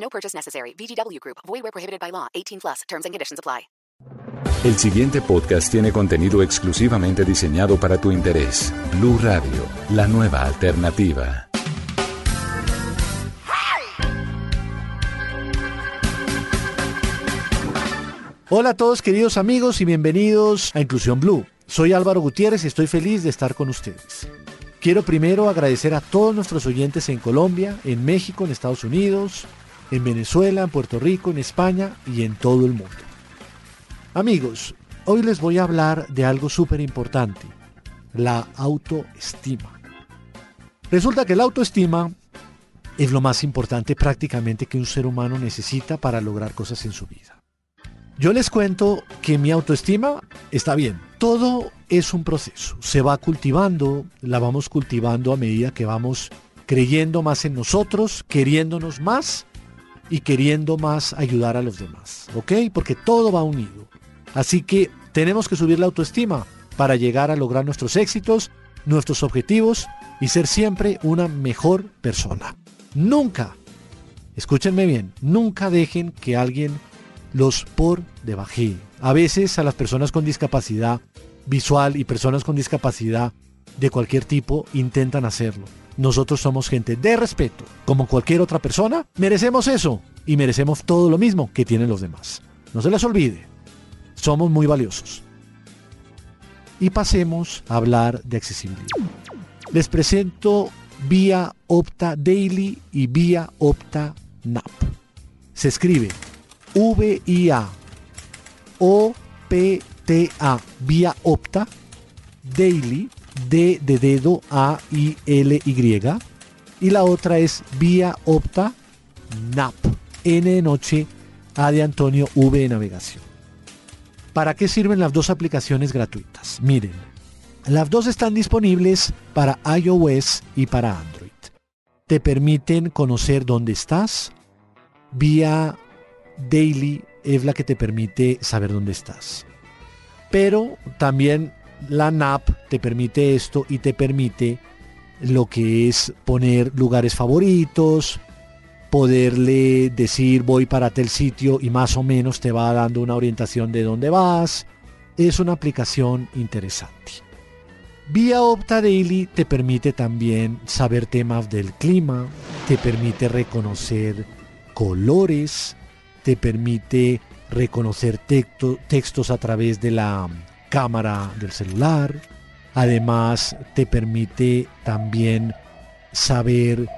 No purchase necessary. VGW Group. Void where prohibited by law. 18 plus. Terms and conditions apply. El siguiente podcast tiene contenido exclusivamente diseñado para tu interés. Blue Radio, la nueva alternativa. Hola a todos queridos amigos y bienvenidos a Inclusión Blue. Soy Álvaro Gutiérrez y estoy feliz de estar con ustedes. Quiero primero agradecer a todos nuestros oyentes en Colombia, en México, en Estados Unidos, en Venezuela, en Puerto Rico, en España y en todo el mundo. Amigos, hoy les voy a hablar de algo súper importante, la autoestima. Resulta que la autoestima es lo más importante prácticamente que un ser humano necesita para lograr cosas en su vida. Yo les cuento que mi autoestima está bien. Todo es un proceso. Se va cultivando, la vamos cultivando a medida que vamos creyendo más en nosotros, queriéndonos más y queriendo más ayudar a los demás. ¿Ok? Porque todo va unido. Así que tenemos que subir la autoestima para llegar a lograr nuestros éxitos, nuestros objetivos y ser siempre una mejor persona. Nunca, escúchenme bien, nunca dejen que alguien los por debaje. A veces a las personas con discapacidad visual y personas con discapacidad de cualquier tipo intentan hacerlo. Nosotros somos gente de respeto. Como cualquier otra persona, merecemos eso y merecemos todo lo mismo que tienen los demás. No se les olvide, somos muy valiosos. Y pasemos a hablar de accesibilidad. Les presento Vía Opta Daily y Vía Opta NAP. Se escribe VIA OPTA Vía Opta Daily D de dedo A I L Y y la otra es Vía Opta NAP N de noche A de Antonio V de navegación. ¿Para qué sirven las dos aplicaciones gratuitas? Miren, las dos están disponibles para iOS y para Android. Te permiten conocer dónde estás. Vía Daily es la que te permite saber dónde estás. Pero también la NAP te permite esto y te permite lo que es poner lugares favoritos, poderle decir voy para tal sitio y más o menos te va dando una orientación de dónde vas. Es una aplicación interesante. Vía Opta Daily te permite también saber temas del clima, te permite reconocer colores, te permite reconocer texto, textos a través de la cámara del celular. Además, te permite también saber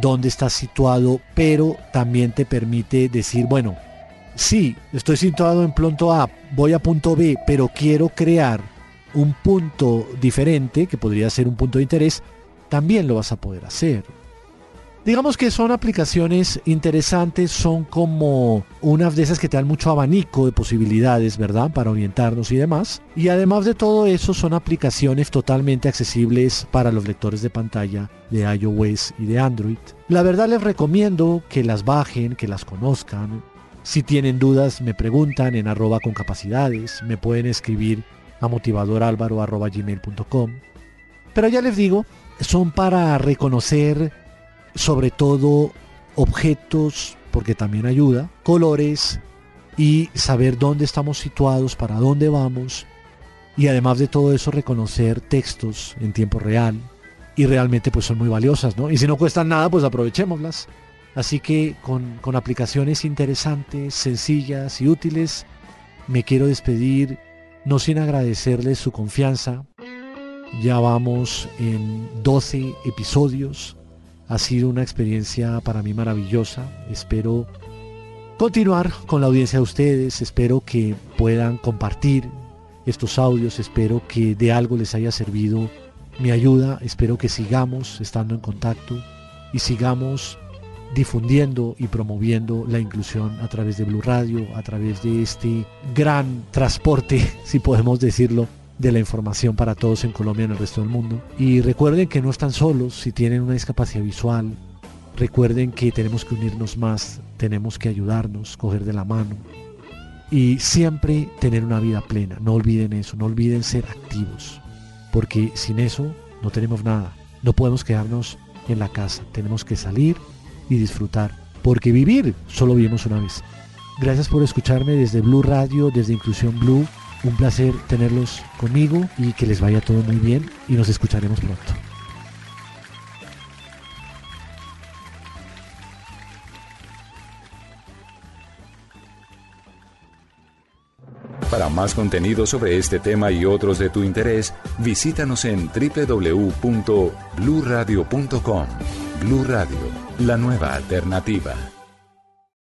dónde estás situado, pero también te permite decir, bueno, sí, estoy situado en punto A, voy a punto B, pero quiero crear un punto diferente, que podría ser un punto de interés, también lo vas a poder hacer. Digamos que son aplicaciones interesantes, son como unas de esas que te dan mucho abanico de posibilidades, ¿verdad? Para orientarnos y demás. Y además de todo eso, son aplicaciones totalmente accesibles para los lectores de pantalla de iOS y de Android. La verdad les recomiendo que las bajen, que las conozcan. Si tienen dudas, me preguntan en arroba con capacidades, me pueden escribir a motivadoralvaro.gmail.com. Pero ya les digo, son para reconocer sobre todo objetos, porque también ayuda, colores y saber dónde estamos situados, para dónde vamos y además de todo eso reconocer textos en tiempo real y realmente pues son muy valiosas, ¿no? Y si no cuestan nada, pues aprovechémoslas. Así que con, con aplicaciones interesantes, sencillas y útiles, me quiero despedir no sin agradecerles su confianza. Ya vamos en 12 episodios ha sido una experiencia para mí maravillosa. Espero continuar con la audiencia de ustedes. Espero que puedan compartir estos audios. Espero que de algo les haya servido mi ayuda. Espero que sigamos estando en contacto y sigamos difundiendo y promoviendo la inclusión a través de Blue Radio, a través de este gran transporte, si podemos decirlo, de la información para todos en Colombia y en el resto del mundo. Y recuerden que no están solos si tienen una discapacidad visual. Recuerden que tenemos que unirnos más, tenemos que ayudarnos, coger de la mano y siempre tener una vida plena. No olviden eso, no olviden ser activos, porque sin eso no tenemos nada. No podemos quedarnos en la casa, tenemos que salir y disfrutar, porque vivir solo vivimos una vez. Gracias por escucharme desde Blue Radio, desde Inclusión Blue. Un placer tenerlos conmigo y que les vaya todo muy bien y nos escucharemos pronto. Para más contenido sobre este tema y otros de tu interés, visítanos en www.bluradio.com. Blu Radio, la nueva alternativa.